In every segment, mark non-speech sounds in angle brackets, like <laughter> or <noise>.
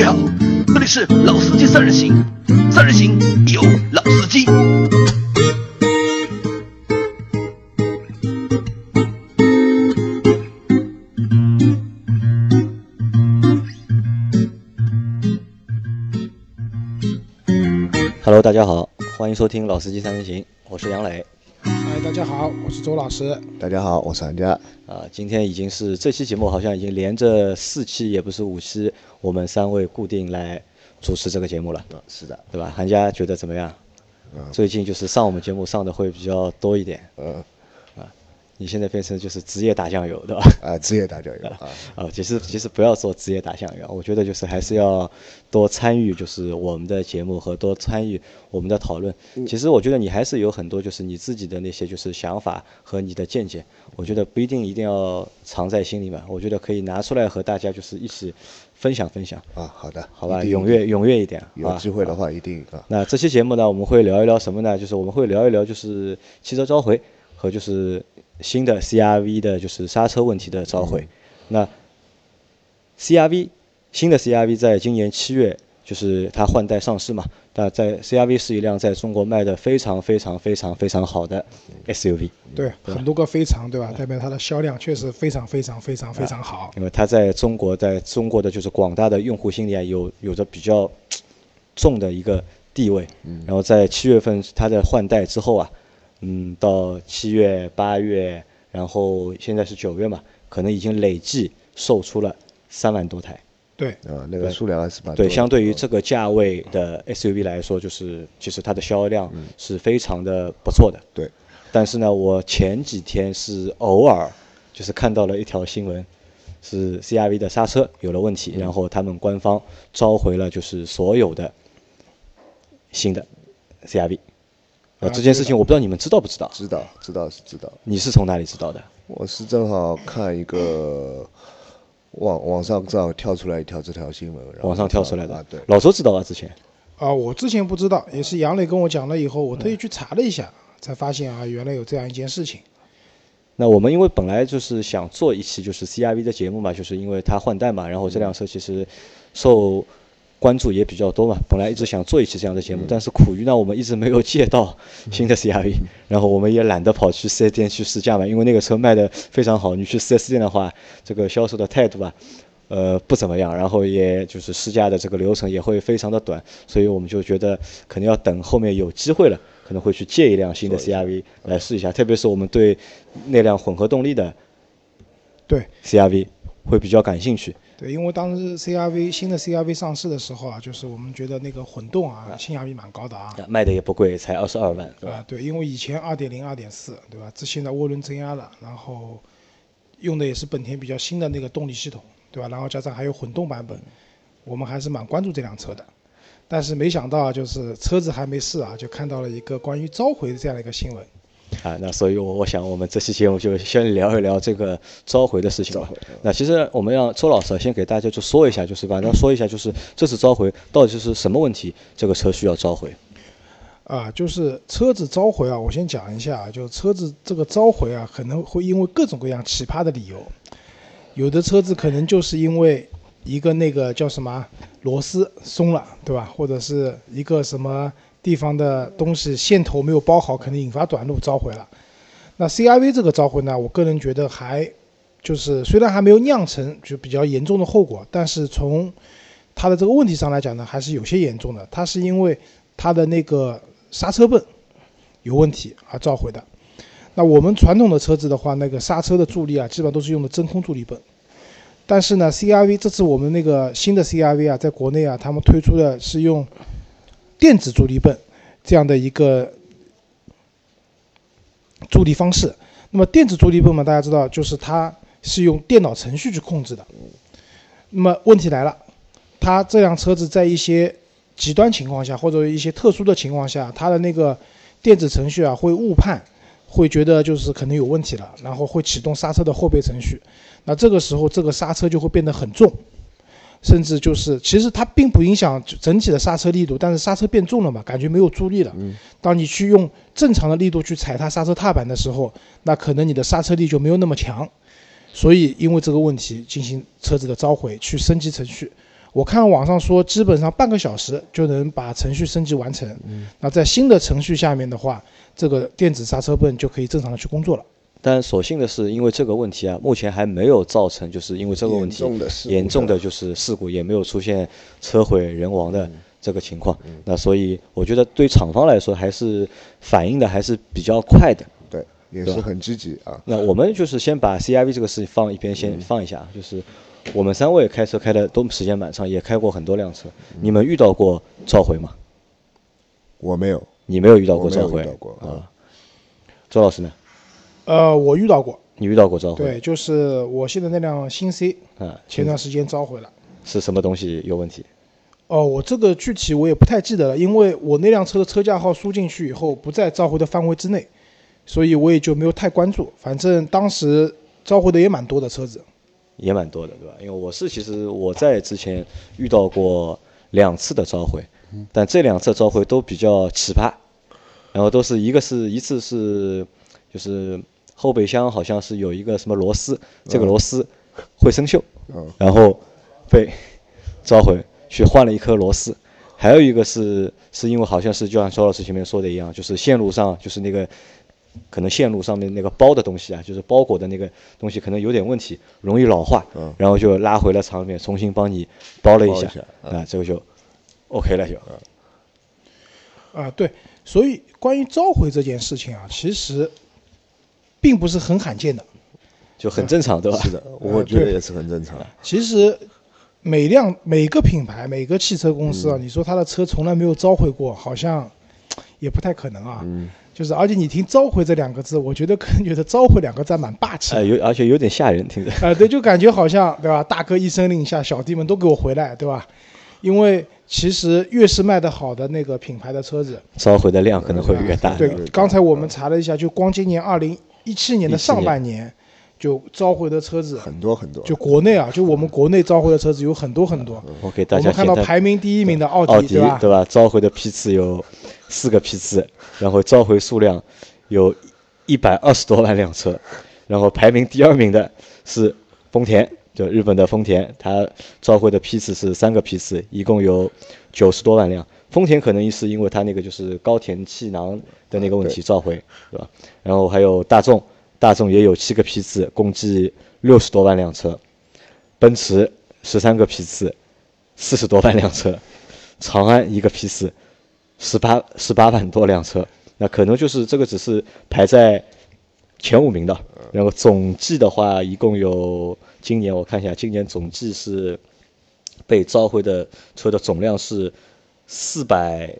位好，这里是老司机三人行，三人行有老司机。Hello，大家好，欢迎收听老司机三人行，我是杨磊。哎，大家好，我是周老师。大家好，我是韩佳。啊，今天已经是这期节目，好像已经连着四期，也不是五期，我们三位固定来主持这个节目了。嗯，是的，对吧？韩佳觉得怎么样？嗯最近就是上我们节目上的会比较多一点。嗯，你现在变成就是职业打酱油，对吧？啊，职业打酱油啊，<laughs> 啊，其实其实不要做职业打酱油，我觉得就是还是要多参与，就是我们的节目和多参与我们的讨论。其实我觉得你还是有很多就是你自己的那些就是想法和你的见解，我觉得不一定一定要藏在心里面，我觉得可以拿出来和大家就是一起分享分享，啊，好的，好吧？踊跃踊跃一点，有？机会的话一定啊，那这期节目呢，我们会聊一聊什么呢？就是我们会聊一聊就是汽车召回和就是新的 CRV 的就是刹车问题的召回。那 CRV 新的 CRV 在今年七月就是它换代上市嘛，那在 CRV 是一辆在中国卖的非常非常非常非常好的 SUV。对，很多个非常，对吧？代表它的销量确实非常非常非常非常好。因为它在中国，在中国的就是广大的用户心里啊，有有着比较重的一个地位。然后在七月份它的换代之后啊，嗯，到七月、八月，然后现在是九月嘛，可能已经累计售出了三万多台。对，啊，那个数量还是蛮多对，的相对于这个价位的 SUV 来说，就是其实它的销量是非常的不错的。对，但是呢，我前几天是偶尔就是看到了一条新闻，是 CRV 的刹车有了问题，然后他们官方召回了就是所有的新的 CRV。呃，啊这件事情我不知道你们知道不知道？知道知道是知道，你是从哪里知道的？我是正好看一个网网上正好跳出来一条这条新闻，然后网上跳出来的啊，对，老周知道啊，之前。啊，我之前不知道，也是杨磊跟我讲了以后，我特意去查了一下，才发现啊，原来有这样一件事情。那我们因为本来就是想做一期就是 CRV 的节目嘛，就是因为它换代嘛，然后这辆车其实受关注也比较多嘛，本来一直想做一期这样的节目，但是苦于呢我们一直没有借到新的 CRV，然后我们也懒得跑去 4S 店去试驾嘛，因为那个车卖的非常好，你去 4S 店的话，这个销售的态度啊。呃，不怎么样，然后也就是试驾的这个流程也会非常的短，所以我们就觉得可能要等后面有机会了，可能会去借一辆新的 CRV 来试一下，特别是我们对那辆混合动力的对。CRV 会比较感兴趣。对，因为当时 CRV 新的 CRV 上市的时候啊，就是我们觉得那个混动啊，性价比蛮高的啊。卖的也不贵，才二十二万？啊，对，因为以前二点零、二点四，对吧？这现在涡轮增压了，然后用的也是本田比较新的那个动力系统，对吧？然后加上还有混动版本，我们还是蛮关注这辆车的。但是没想到啊，就是车子还没试啊，就看到了一个关于召回的这样的一个新闻。啊，那所以我我想我们这期节目就先聊一聊这个召回的事情吧。那其实我们让周老师先给大家就说一下，就是反正说一下，就是这次召回到底是什么问题，这个车需要召回。啊，就是车子召回啊，我先讲一下啊，就车子这个召回啊，可能会因为各种各样奇葩的理由，有的车子可能就是因为一个那个叫什么螺丝松了，对吧？或者是一个什么地方的东西线头没有包好，可能引发短路召回了。那 CRV 这个召回呢，我个人觉得还就是虽然还没有酿成就比较严重的后果，但是从它的这个问题上来讲呢，还是有些严重的。它是因为它的那个刹车泵有问题而召回的。那我们传统的车子的话，那个刹车的助力啊，基本上都是用的真空助力泵。但是呢，CRV 这次我们那个新的 CRV 啊，在国内啊，他们推出的是用电子助力泵这样的一个助力方式。那么电子助力泵嘛，大家知道，就是它是用电脑程序去控制的。那么问题来了，它这辆车子在一些极端情况下，或者一些特殊的情况下，它的那个电子程序啊会误判，会觉得就是可能有问题了，然后会启动刹车的后备程序。那这个时候，这个刹车就会变得很重，甚至就是其实它并不影响整体的刹车力度，但是刹车变重了嘛，感觉没有助力了。当你去用正常的力度去踩踏刹车踏板的时候，那可能你的刹车力就没有那么强。所以因为这个问题进行车子的召回，去升级程序。我看网上说，基本上半个小时就能把程序升级完成。那在新的程序下面的话，这个电子刹车泵就可以正常的去工作了。但所幸的是，因为这个问题啊，目前还没有造成，就是因为这个问题严重的就是事故，也没有出现车毁人亡的这个情况。那所以我觉得对厂方来说，还是反应的还是比较快的。对，也是很积极啊。那我们就是先把 CRV 这个事情放一边，先放一下。就是我们三位开车开的都时间蛮长，也开过很多辆车。你们遇到过召回吗？我没有，你没有遇到过召回啊？周老师呢？呃，我遇到过，你遇到过召回？对，就是我现在那辆新 C，啊，前段时间召回了。是什么东西有问题？哦，我这个具体我也不太记得了，因为我那辆车的车架号输进去以后不在召回的范围之内，所以我也就没有太关注。反正当时召回的也蛮多的车子。也蛮多的，对吧？因为我是其实我在之前遇到过两次的召回，但这两次召回都比较奇葩，然后都是一个是一次是就是后备箱好像是有一个什么螺丝，这个螺丝会生锈，嗯。然后被召回去换了一颗螺丝，还有一个是是因为好像是就像周老师前面说的一样，就是线路上就是那个可能线路上面那个包的东西啊，就是包裹的那个东西可能有点问题，容易老化，嗯。然后就拉回了厂里面重新帮你包了一下，啊，这个就 OK 了就。啊，对，所以关于召回这件事情啊，其实并不是很罕见的。就很正常，对吧？是的，我觉得也是很正常。其实每辆每个品牌每个汽车公司啊，你说他的车从来没有召回过，好像 <tsk> 也不太可能啊。嗯，就是而且你听“召回”这两个字，我觉得可能觉得“召回”两个字还蛮霸气哎、的。有而且有点吓人，听着。呃，对，就感觉好像对吧？大哥一声令下，小弟们都给我回来，对吧？因为其实越是卖得好的那个品牌的车子，召回的量可能会越大。对，刚才我们查了一下，就光今年二零一七年的上半年，就召回的车子，很多很多。就国内啊，就我们国内召回的车子有很多很多。我给大家看到排名第一名的奥迪，奥迪吧？对吧？召回的批次有四个批次，然后召回数量有一百二十多万辆车，然后排名第二名的是丰田，就日本的丰田，它召回的批次是三个批次，一共有九十多万辆。丰田可能是因为它那个就是高田气囊的那个问题召回，对吧？然后还有大众，大众也有七个批次，共计六十多万辆车。奔驰十三个批次，四十多万辆车，<laughs> 长安一个批次，十八十八万多辆车，那可能就是这个只是排在前五名的，然后总计的话，一共有今年我看一下，今年总计是被召回的车的总量是四百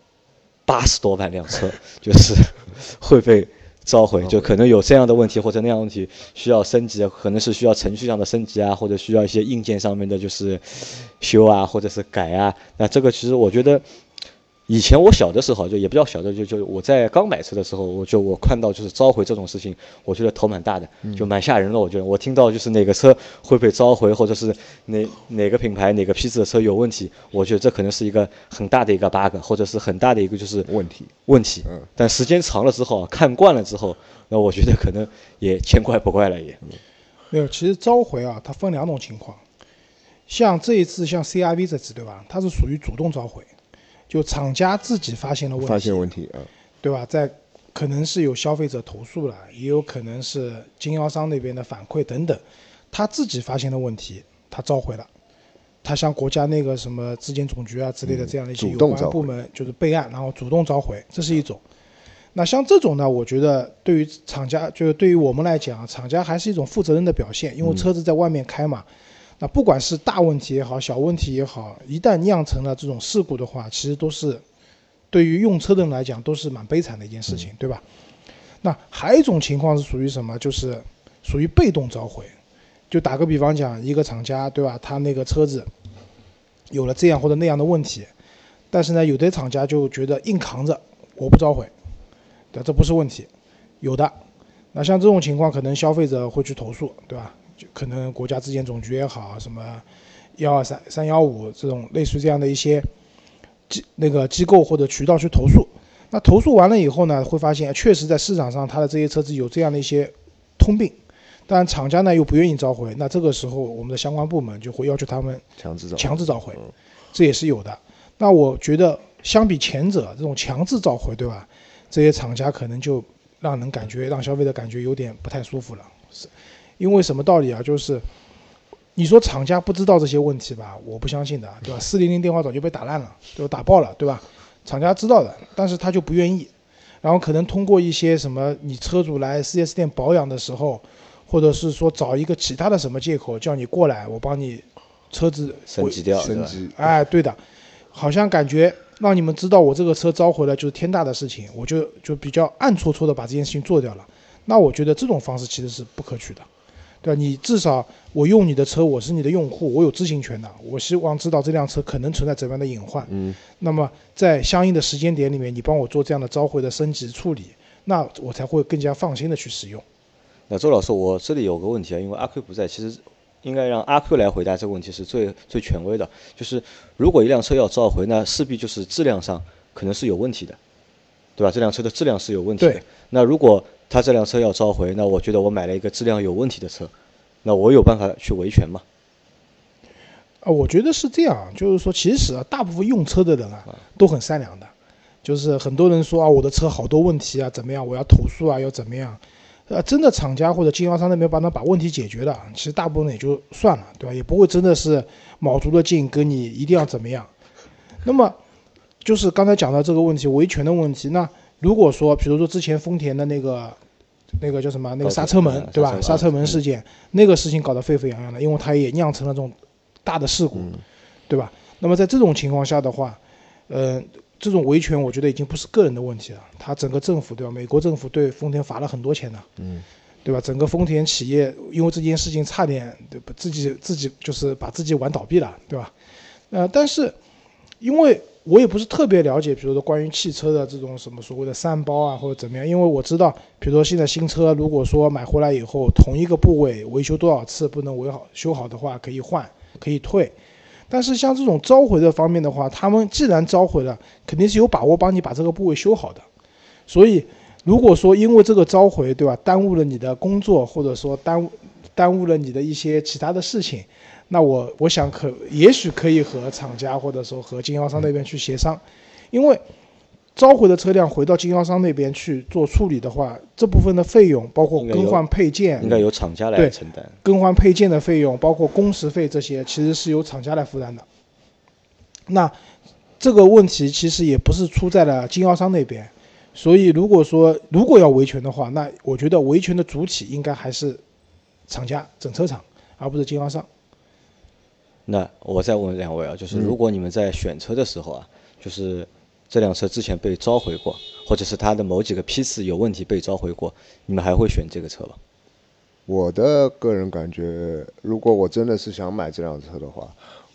八十多万辆车，<laughs> 就是 <laughs> 会被召回，就可能有这样的问题或者那样的问题需要升级，可能是需要程序上的升级啊，或者需要一些硬件上面的就是修啊，或者是改啊。那这个其实我觉得。以前我小的时候，就也比较小的，就就我在刚买车的时候，我就我看到就是召回这种事情，我觉得头蛮大的，就蛮吓人的。我觉得我听到就是哪个车会被召回，或者是哪哪个品牌哪个批次的车有问题，我觉得这可能是一个很大的一个 bug，或者是很大的一个就是问题。问题。嗯但时间长了之后啊，看惯了之后，那我觉得可能也见怪不怪了也。没有，其实召回啊，它分两种情况。像这一次像 CRV 这次对吧，它是属于主动召回，就厂家自己发现了问题，发现问题啊，对吧？在可能是有消费者投诉了，也有可能是经销商那边的反馈等等，他自己发现的问题，他召回了。他向国家那个什么质检总局啊之类的这样的一些有关部门就是备案，然后主动召回，这是一种。那像这种呢，我觉得对于厂家，就是对于我们来讲，厂家还是一种负责任的表现，因为车子在外面开嘛，那不管是大问题也好，小问题也好，一旦酿成了这种事故的话，其实都是对于用车的人来讲都是蛮悲惨的一件事情，对吧？那还有一种情况是属于什么？就是属于被动召回。就打个比方讲，一个厂家对吧，他那个车子有了这样或者那样的问题，但是呢，有的厂家就觉得硬扛着，我不召回，对，这不是问题，有的。那像这种情况，可能消费者会去投诉，对吧？可能国家质检总局也好，什么幺二三三幺五这种类似这样的一些机那个机构或者渠道去投诉。那投诉完了以后呢，会发现确实在市场上它的这些车子有这样的一些通病，但厂家呢又不愿意召回，那这个时候我们的相关部门就会要求他们强制召回强制召回，这也是有的。那我觉得相比前者这种强制召回，对吧？这些厂家可能就让人感觉让消费者感觉有点不太舒服了，是因为什么道理啊？就是你说厂家不知道这些问题吧？我不相信的，对吧？四零零电话早就被打烂了，就？打爆了，对吧？厂家知道的，但是他就不愿意，然后可能通过一些什么你车主来 4S 店保养的时候，或者是说找一个其他的什么借口叫你过来，我帮你车子升级掉，升级，哎，对的，好像感觉让你们知道我这个车召回了就是天大的事情，我就就比较暗戳戳的把这件事情做掉了。那我觉得这种方式其实是不可取的，对吧？你至少我用你的车，我是你的用户，我有知情权的，我希望知道这辆车可能存在怎么样的隐患。嗯，那么在相应的时间点里面，你帮我做这样的召回的升级处理，那我才会更加放心的去使用。那周老师，我这里有个问题啊，因为阿 Q 不在，其实应该让阿 Q 来回答这个问题是最最权威的。就是如果一辆车要召回，那势必就是质量上可能是有问题的，对吧？这辆车的质量是有问题的对。那如果他这辆车要召回，那我觉得我买了一个质量有问题的车，那我有办法去维权吗？啊，我觉得是这样，就是说，其实啊，大部分用车的人啊，都很善良的，就是很多人说啊，我的车好多问题啊，怎么样，我要投诉啊，要怎么样，呃，真的厂家或者经销商那边帮他把问题解决了，其实大部分也就算了，对吧？也不会真的是卯足了劲跟你一定要怎么样。那么，就是刚才讲到这个问题，维权的问题，那如果说，比如说之前丰田的那个。那个叫什么？那个刹车门嗯，对吧？刹车门事件，那个事情搞得沸沸扬扬的，因为它也酿成了这种大的事故，嗯对吧？那么在这种情况下的话，呃，这种维权我觉得已经不是个人的问题了，他整个政府对吧？美国政府对丰田罚了很多钱呢，嗯，对吧？整个丰田企业因为这件事情差点对吧自己自己就是把自己玩倒闭了，对吧？呃，但是因为我也不是特别了解，比如说关于汽车的这种什么所谓的三包啊，或者怎么样，因为我知道，比如说现在新车如果说买回来以后同一个部位维修多少次不能维好修好的话，可以换可以退。但是像这种召回的方面的话，他们既然召回了，肯定是有把握帮你把这个部位修好的。所以如果说因为这个召回，对吧，耽误了你的工作，或者说耽误耽误了你的一些其他的事情，那我我想可也许可以和厂家或者说和经销商那边去协商，因为召回的车辆回到经销商那边去做处理的话，这部分的费用包括更换配件应、该由厂家来承担。更换配件的费用，包括工时费这些，其实是由厂家来负担的。那这个问题其实也不是出在了经销商那边，所以如果说如果要维权的话，那我觉得维权的主体应该还是厂家整车厂，而不是经销商。那我再问两位啊，就是嗯如果你们在选车的时候啊，就是这辆车之前被召回过，或者是它的某几个批次有问题被召回过，你们还会选这个车吗？我的个人感觉，如果我真的是想买这辆车的话，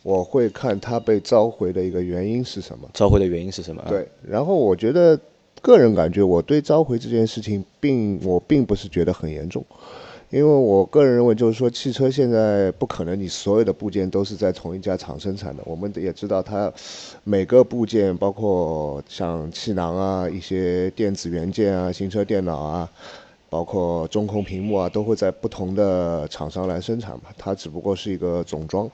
我会看它被召回的一个原因是什么。召回的原因是什么啊？对，然后我觉得个人感觉，我对召回这件事情并我并不是觉得很严重，因为我个人认为就是说，汽车现在不可能你所有的部件都是在同一家厂生产的，我们也知道它每个部件，包括像气囊啊、一些电子元件啊、行车电脑啊。包括中控屏幕啊，都会在不同的厂商来生产嘛，它只不过是一个总装，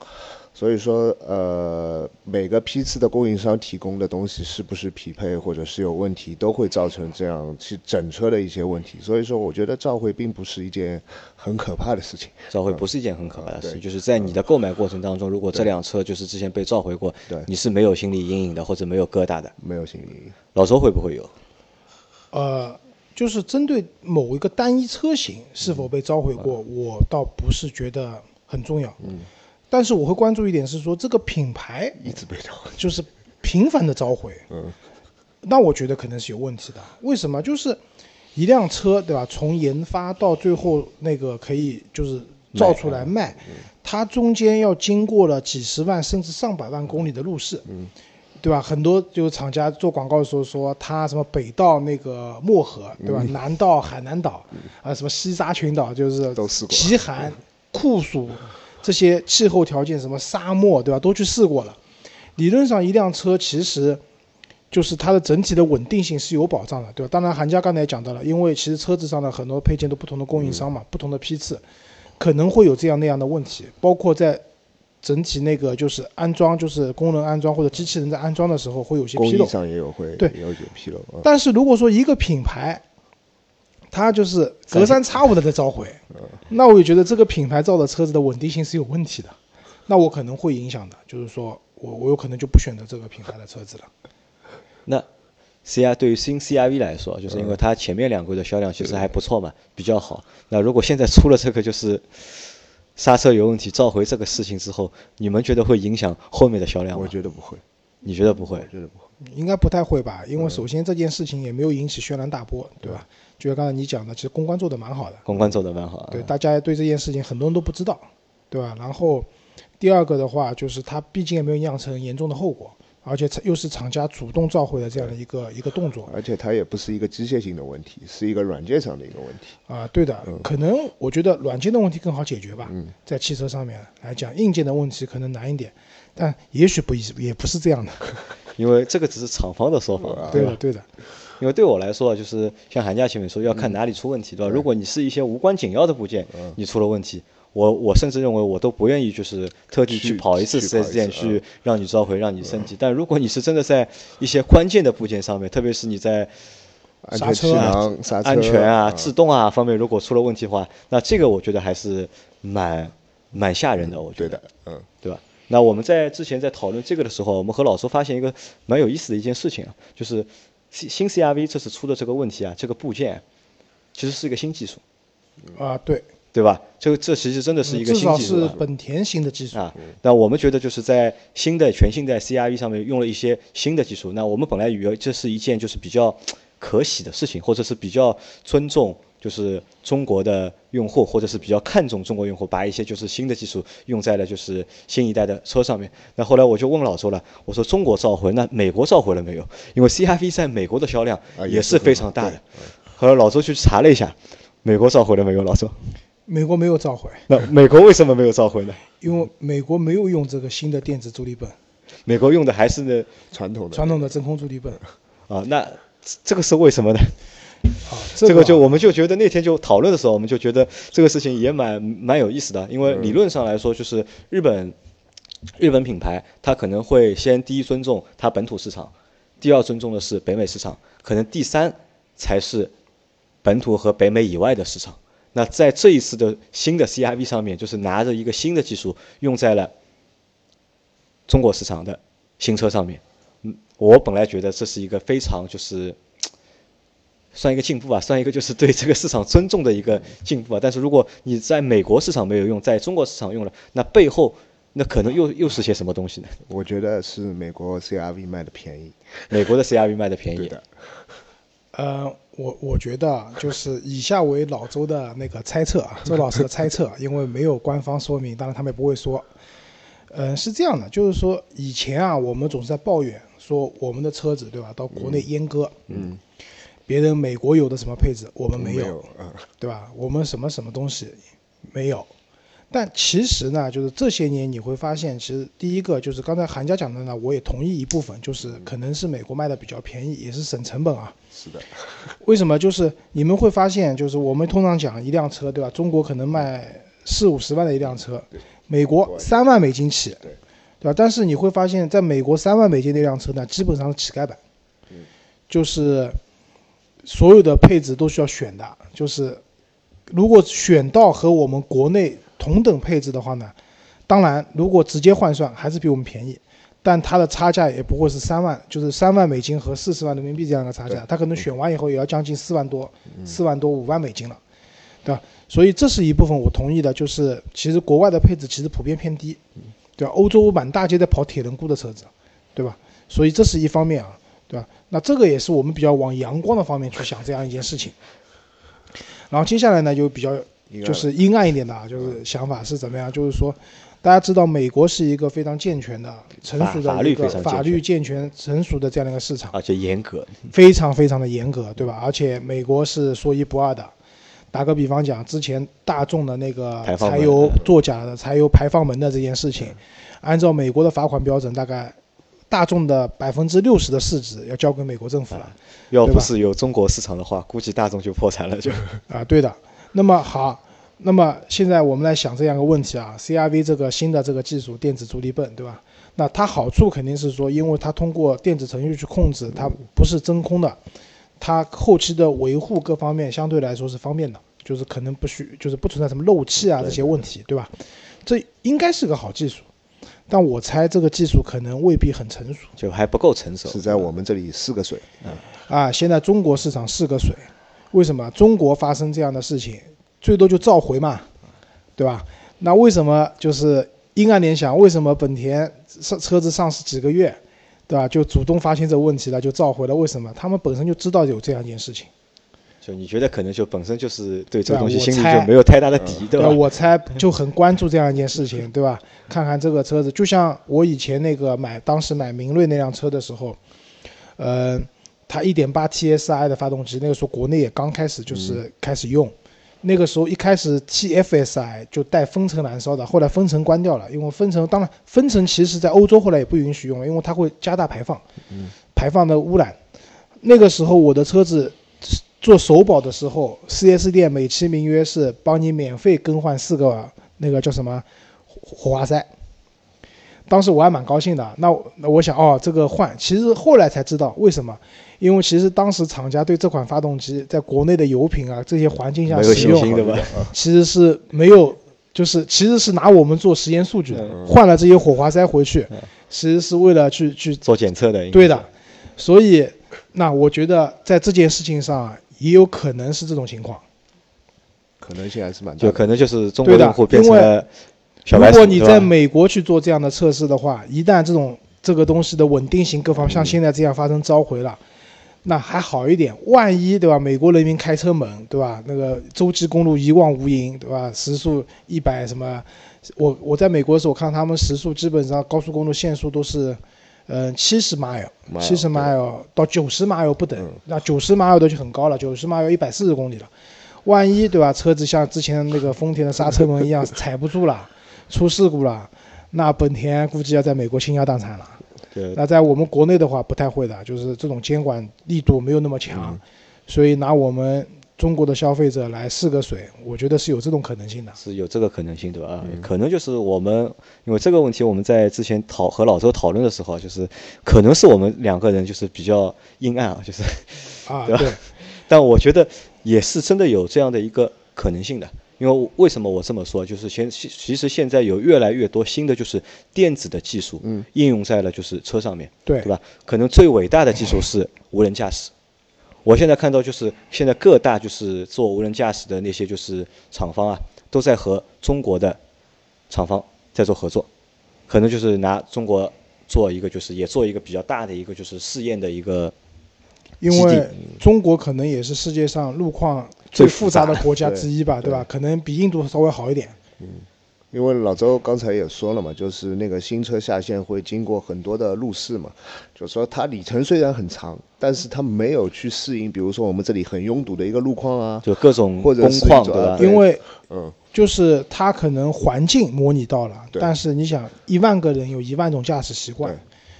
所以说呃每个批次的供应商提供的东西是不是匹配或者是有问题，都会造成这样去整车的一些问题。所以说，我觉得召回并不是一件很可怕的事情。召回不是一件很可怕的事，情就是在你的购买过程当中，如果这辆车就是之前被召回过，对你是没有心理阴影的，或者没有疙瘩的。没有心理阴影。老周会不会有？呃，就是针对某一个单一车型是否被召回过，我倒不是觉得很重要。嗯，但是我会关注一点是说，这个品牌一直被召回。就是频繁的召回，嗯，那我觉得可能是有问题的。为什么？就是一辆车，对吧？从研发到最后那个可以就是造出来卖，它中间要经过了几十万甚至上百万公里的路试，嗯，对吧？很多就是厂家做广告的时候说，它什么北到那个漠河，对吧？南到海南岛，啊，什么西沙群岛，就是都试过极寒、酷暑这些气候条件，什么沙漠，对吧？都去试过了。理论上，一辆车其实就是它的整体的稳定性是有保障的，对吧？当然，韩家刚才也讲到了，因为其实车子上的很多配件都不同的供应商嘛，不同的批次，可能会有这样那样的问题，包括在整体那个就是安装，就是功能安装或者机器人在安装的时候会有些纰漏。上也有会对也有点纰漏啊。但是如果说一个品牌，它就是隔三差五的在召回，那我也觉得这个品牌造的车子的稳定性是有问题的，那我可能会影响的，就是说我我有可能就不选择这个品牌的车子了。那 C R 对于新 C R V 来说，就是因为它前面两个月的销量其实还不错嘛，比较好。那如果现在出了这个就是刹车有问题召回这个事情之后，你们觉得会影响后面的销量吗？我觉得不会，你觉得不会我？觉得不会。应该不太会吧，因为首先这件事情也没有引起轩然大波，对吧？就像刚才你讲的，其实公关做的蛮好的，公关做的蛮好啊。对，大家对这件事情很多人都不知道，对吧？然后第二个的话，就是它毕竟也没有酿成严重的后果，而且又是厂家主动召回的这样的一个一个动作而且它也不是一个机械性的问题，是一个软件上的一个问题。啊，对的，可能我觉得软件的问题更好解决吧，在汽车上面来讲，硬件的问题可能难一点，但也许不一也不是这样的，<laughs> 因为这个只是厂方的说法，啊对的，？对的，因为对我来说啊，就是像寒假前面说，要看哪里出问题，对吧？如果你是一些无关紧要的部件，你出了问题，我我甚至认为我都不愿意就是特地去去跑一次去 4S 店去让你召回、让你升级。但如果你是真的在一些关键的部件上面，特别是你在安全气刹车啊、安全啊、制动啊方面，如果出了问题的话，那这个我觉得还是蛮蛮吓人的，我觉得，嗯，对吧？那我们在之前在讨论这个的时候，我们和老周发现一个蛮有意思的一件事情啊，就是新新 CRV 这次出的这个问题啊，这个部件其实是一个新技术，啊，对，对吧？这个这其实真的是一个新技术啊。本田新的技术，啊，那我们觉得就是在新的全新的 CRV 上面用了一些新的技术。那我们本来以为这是一件就是比较可喜的事情，或者是比较尊重就是中国的用户，或者是比较看重中国用户，把一些就是新的技术用在了就是新一代的车上面。那后来我就问老周了，我说中国召回，那美国召回了没有？因为 CRV 在美国的销量也是啊也是非常大的。后来老周去查了一下，美国召回了没有？老周，美国没有召回，那美国为什么没有召回呢？因为美国没有用这个新的电子助力泵，美国用的还是那传统的传统的真空助力泵啊，那这个是为什么呢？啊，这个个就我们就觉得那天就讨论的时候，我们就觉得这个事情也蛮蛮有意思的，因为理论上来说，就是日本日本品牌它可能会先第一尊重它本土市场，第二尊重的是北美市场，可能第三才是本土和北美以外的市场。那在这一次的新的 CRV 上面，就是拿着一个新的技术用在了中国市场的新车上面。嗯，我本来觉得这是一个非常就是算一个进步吧，算一个就是对这个市场尊重的一个进步吧。但是如果你在美国市场没有用，在中国市场用了，那背后那可能又又是些什么东西呢？我觉得是美国 CRV 卖的便宜，美国的 CRV <laughs> 卖的便宜，对的，呃，我我觉得啊就是以下为老周的那个猜测啊，<laughs> 周老师的猜测，因为没有官方说明，当然他们也不会说。嗯、是这样的，就是说以前啊，我们总是在抱怨说我们的车子对吧，到国内阉割，嗯，别人美国有的什么配置我们没有，没有，嗯，对吧？我们什么什么东西没有。但其实呢，就是这些年你会发现，其实第一个就是刚才韩家讲的呢，我也同意一部分，就是可能是美国卖的比较便宜，也是省成本啊。是的，<laughs> 为什么？就是你们会发现，就是我们通常讲一辆车，对吧？中国可能卖四五十万的一辆车，美国三万美金起，对对吧？但是你会发现在美国三万美金那辆车呢，基本上是乞丐版，就是所有的配置都需要选的，就是如果选到和我们国内同等配置的话呢，当然如果直接换算还是比我们便宜。但它的差价也不会是三万，就是三万美金和四十万人民币这样的差价，它可能选完以后也要将近四万多，四万多五万美金了，对吧？所以这是一部分我同意的，就是其实国外的配置其实普遍偏低，对吧？欧洲满大街在跑铁轮毂的车子，对吧？所以这是一方面啊，对吧？那这个也是我们比较往阳光的方面去想这样一件事情。<laughs> 然后接下来呢，就比较就是阴暗一点的啊，就是想法是怎么样？就是说，大家知道美国是一个非常健全的、成熟的一个律非常法律健全、成熟的这样的一个市场。而且严格。非常非常的严格，对吧？而且美国是说一不二的。打个比方讲，之前大众的那个柴油作假的柴油排放门的这件事情，按照美国的罚款标准，大概大众的百分之六十的市值要交给美国政府了。要不是有中国市场的话，估计大众就破产了就。<laughs> 啊，对的。那么好，那么现在我们来想这样一个问题啊，CRV 这个新的这个技术电子助力泵，对吧？那它好处肯定是说，因为它通过电子程序去控制，它不是真空的，它后期的维护各方面相对来说是方便的，就是可能不需就是不存在什么漏气啊这些问题，对吧？这应该是个好技术，但我猜这个技术可能未必很成熟。就还不够成熟。是在我们这里四个水，啊，现在中国市场是个水，为什么中国发生这样的事情，最多就召回嘛，对吧？那为什么就是阴暗联想，为什么本田上车子上市几个月，对吧，就主动发现这个问题了，就召回了？为什么？他们本身就知道有这样一件事情，就你觉得可能就本身就是对这个东西心里就没有太大的底，对吧？我猜就很关注这样一件事情，对吧？看看这个车子，就像我以前那个买当时买明锐那辆车的时候，呃，它1.8 TSI 的发动机，那个时候国内也刚开始就是开始用，那个时候一开始 TFSI 就带分层燃烧的，后来分层关掉了，因为分层当然分层其实在欧洲后来也不允许用了，因为它会加大排放，排放的污染。那个时候我的车子做首保的时候，4S 店美其名曰是帮你免费更换四个那个叫什么火火花塞。当时我还蛮高兴的，那我那我想哦，这个换，其实后来才知道为什么，因为其实当时厂家对这款发动机在国内的油品啊这些环境下没有使用，信心对吧？<laughs> 其实是没有，就是其实是拿我们做实验数据的，嗯换了这些火花塞回去，其实是为了去去做检测的，对的，所以那我觉得在这件事情上啊也有可能是这种情况。可能性还是蛮大的。就可能就是中国用户变成因为了小白鼠，如果你在美国去做这样的测试的话，一旦这种这个东西的稳定性各方像现在这样发生召回了，那还好一点。万一对吧，美国人民开车猛对吧，那个洲际公路一望无垠对吧，时速一百什么，我我在美国的时候，我看他们时速基本上高速公路限速都是。嗯，七十 mile，mile，七十 mile 到九十 mile 不等嗯，那九十 mile 的就很高了，九十 mile 一百四十公里了。万一对吧，车子像之前那个丰田的刹车门一样踩不住了，出事故了，那本田估计要在美国倾家荡产了。对那在我们国内的话不太会的，就是这种监管力度没有那么强，所以拿我们中国的消费者来试个水，我觉得是有这种可能性的。是有这个可能性，对吧？啊，可能就是我们因为这个问题，我们在之前讨和老周讨论的时候，就是可能是我们两个人就是比较阴暗啊，就是，啊，对吧对，<laughs> 但我觉得也是真的有这样的一个可能性的。因为为什么我这么说？就是现其其实现在有越来越多新的就是电子的技术，嗯，应用在了就是车上面，对对吧？可能最伟大的技术是无人驾驶。我现在看到就是现在各大就是做无人驾驶的那些就是厂方啊，都在和中国的厂方在做合作，可能就是拿中国做一个就是也做一个比较大的一个就是试验的一个因为中国可能也是世界上路况最最复杂的国家之一吧，对对吧？可能比印度稍微好一点。因为老周刚才也说了嘛，就是那个新车下线会经过很多的路试嘛，就说它里程虽然很长，但是它没有去适应，比如说我们这里很拥堵的一个路况啊，就各种或者工况对吧？因为嗯，就是它可能环境模拟到了，对但是你想，一万个人有一万种驾驶习惯，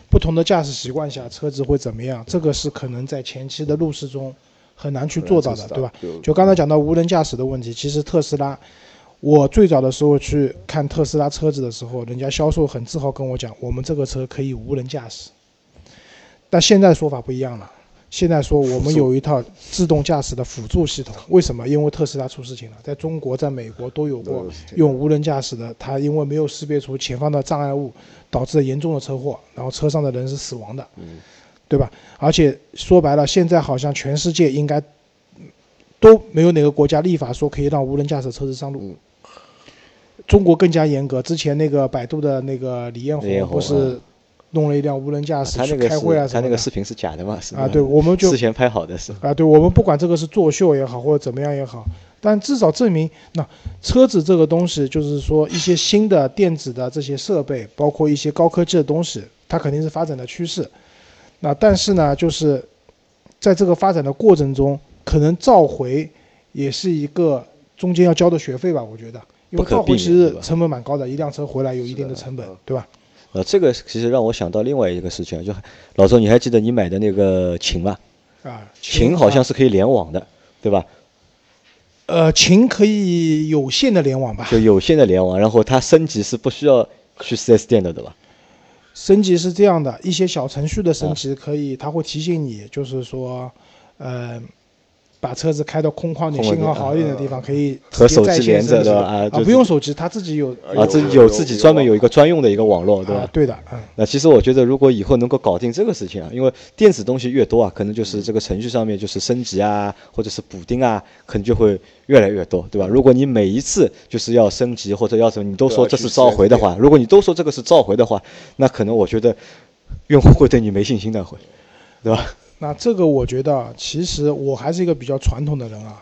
不同的驾驶习惯下，车子会怎么样？这个是可能在前期的路试中很难去做到的，对吧？就就刚才讲到无人驾驶的问题，其实特斯拉，我最早的时候去看特斯拉车子的时候，人家销售很自豪跟我讲，我们这个车可以无人驾驶。但现在说法不一样了，现在说我们有一套自动驾驶的辅助系统，为什么？因为特斯拉出事情了，在中国、在美国都有过用无人驾驶的，它因为没有识别出前方的障碍物，导致了严重的车祸，然后车上的人是死亡的，嗯对吧？而且说白了，现在好像全世界应该都没有哪个国家立法说可以让无人驾驶车子上路。嗯中国更加严格，之前那个百度的那个李彦宏不是弄了一辆无人驾驶去开会啊什么的他那个视频是假的嘛？是啊，对，我们就 <laughs> 之前拍好的是。啊，对我们不管这个是作秀也好，或者怎么样也好，但至少证明，那车子这个东西，就是说一些新的电子的这些设备，包括一些高科技的东西，它肯定是发展的趋势。那但是呢，就是在这个发展的过程中，可能召回也是一个中间要交的学费吧，我觉得，因为不可避免召回其实成本蛮高的，一辆车回来有一定的成本，对吧？呃，这个其实让我想到另外一个事情啊，就老周，你还记得你买的那个琴吗？啊，琴好像是是可以联网的，对吧？呃，琴可以有线的联网吧？就有线的联网，然后它升级是不需要去 4S 店的，对吧？升级是这样的，一些小程序的啊升级可以，它会提醒你，就是说，呃，把车子开到空旷点、空旷点信号好一点的地方，可以和手机连着升级对吧啊就不用手机，它自己有啊，这有自己专门有一个专用的一个网络，对吧？啊，对的，嗯。那其实我觉得，如果以后能够搞定这个事情啊，因为电子东西越多啊，可能就是这个程序上面就是升级啊，或者是补丁啊，可能就会越来越多，对吧？如果你每一次就是要升级或者要什么，你都说这是召回的话，如果你都说这个是召回的话，那可能我觉得用户会对你没信心的，会，对吧？那这个我觉得啊，其实我还是一个比较传统的人啊。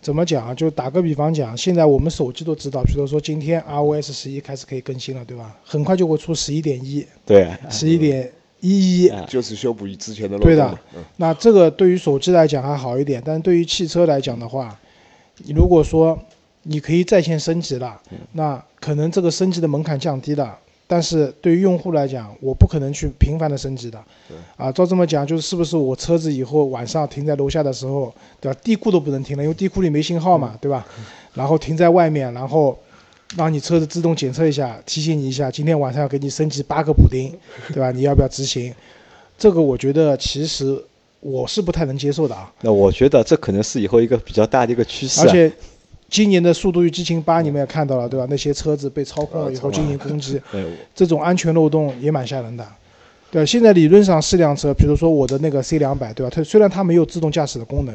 怎么讲啊？就打个比方讲，现在我们手机都知道，比如说今天 iOS 十一开始可以更新了，对吧？很快就会出十一点一、对，<laughs> 十一点一一。<laughs> 啊就是修补之前的漏洞对的。嗯，那这个对于手机来讲还好一点，但是对于汽车来讲的话，你如果说你可以在线升级了，那可能这个升级的门槛降低了。但是对于用户来讲，我不可能去频繁的升级的，啊，照这么讲，就是是不是我车子以后晚上停在楼下的时候，对吧？地库都不能停了，因为地库里没信号嘛，对吧？然后停在外面，然后让你车子自动检测一下，提醒你一下，今天晚上要给你升级八个补丁，对吧？<laughs> 你要不要执行？这个我觉得其实我是不太能接受的啊。那我觉得这可能是以后一个比较大的一个趋势、啊，而且今年的《速度与激情八》你们也看到了，对吧？那些车子被操控了以后进行攻击，<laughs> 对这种安全漏洞也蛮吓人的。对，现在理论上是辆车，比如说我的那个 C 两百，对吧？它虽然它没有自动驾驶的功能，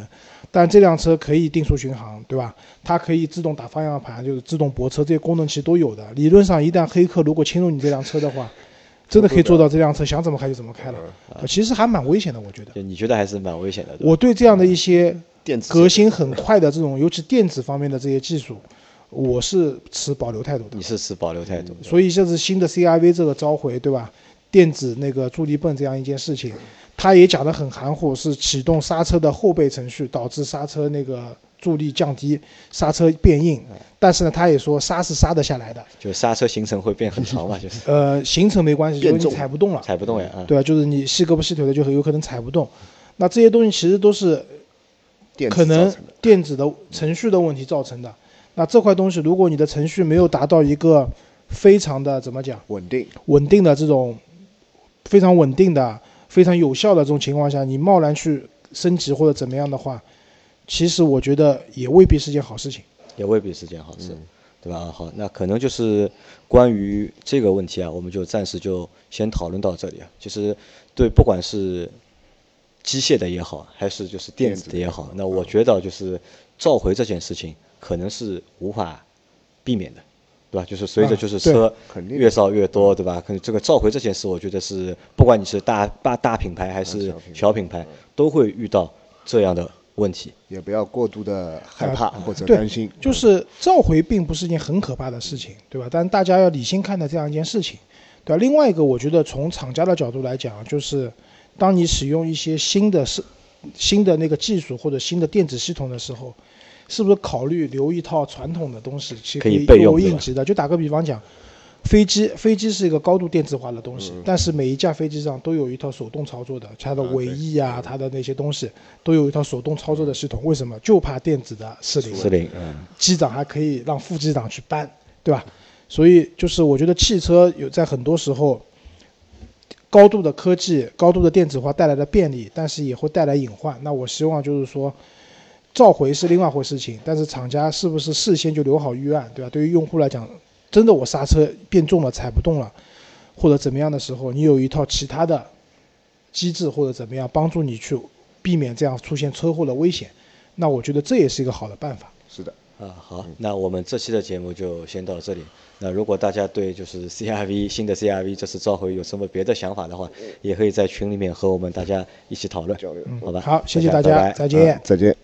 但这辆车可以定速巡航，对吧？它可以自动打方向盘，就是自动泊车，这些功能其实都有的。理论上，一旦黑客如果侵入你这辆车的话，真的可以做到这辆车想怎么开就怎么开了。呃其实还蛮危险的，我觉得。就你觉得还是蛮危险的，对我对这样的一些电子革新很快的这种，尤其电子方面的这些技术，我是持保留态度的你。是持保留态度，所以这是新的 CRV 这个召回，对吧？电子那个助力泵这样一件事情，他也讲得很含糊，是启动刹车的后备程序导致刹车那个助力降低，刹车变硬。但是呢，他也说刹是刹得下来的，就刹车行程会变很长嘛，<laughs> 就是呃，行程没关系，因为你踩不动了。踩不动呀，啊，对啊，就是你细胳膊细腿的就很有可能踩不动。那这些东西其实都是可能电子的程序的问题造成的。那这块东西，如果你的程序没有达到一个非常的怎么讲稳定，稳定的这种非常稳定的、非常有效的这种情况下，你贸然去升级或者怎么样的话，其实我觉得也未必是件好事情。也未必是件好嗯事，对吧？好，那可能就是关于这个问题啊，我们就暂时就先讨论到这里啊。其实对，不管是机械的也好，还是就是电子的也好，那我觉得就是召回这件事情可能是无法避免的，对吧？就是随着就是车肯定越造越多，对吧？可能这个召回这件事，我觉得是不管你是大大大品牌还是小品牌，都会遇到这样的问题。也不要过度的害怕或者担心。就是召回并不是一件很可怕的事情，对吧？但大家要理性看待这样一件事情，对吧？另外一个，我觉得从厂家的角度来讲，就是当你使用一些新的是新的那个技术或者新的电子系统的时候，是不是考虑留一套传统的东西，其实可以以作为备用应急的？就打个比方讲，飞机飞机是一个高度电子化的东西，但是每一架飞机上都有一套手动操作的，它的尾翼啊，它的那些东西都有一套手动操作的系统。为什么？就怕电子的失灵。失灵，嗯，机长还可以让副机长去搬，对吧？所以就是我觉得汽车有在很多时候，高度的科技、高度的电子化带来的便利，但是也会带来隐患。那我希望就是说，召回是另外一回事情，但是厂家是不是事先就留好预案，对吧？对于用户来讲，真的我刹车变重了、踩不动了，或者怎么样的时候，你有一套其他的机制或者怎么样帮助你去避免这样出现车祸的危险，那我觉得这也是一个好的办法。是的，啊，好，那我们这期的节目就先到这里。那如果大家对就是 CRV 新的 CRV 这次召回有什么别的想法的话，也可以在群里面和我们大家一起讨论，交流好吧？好，谢谢大家，拜拜再见。再见。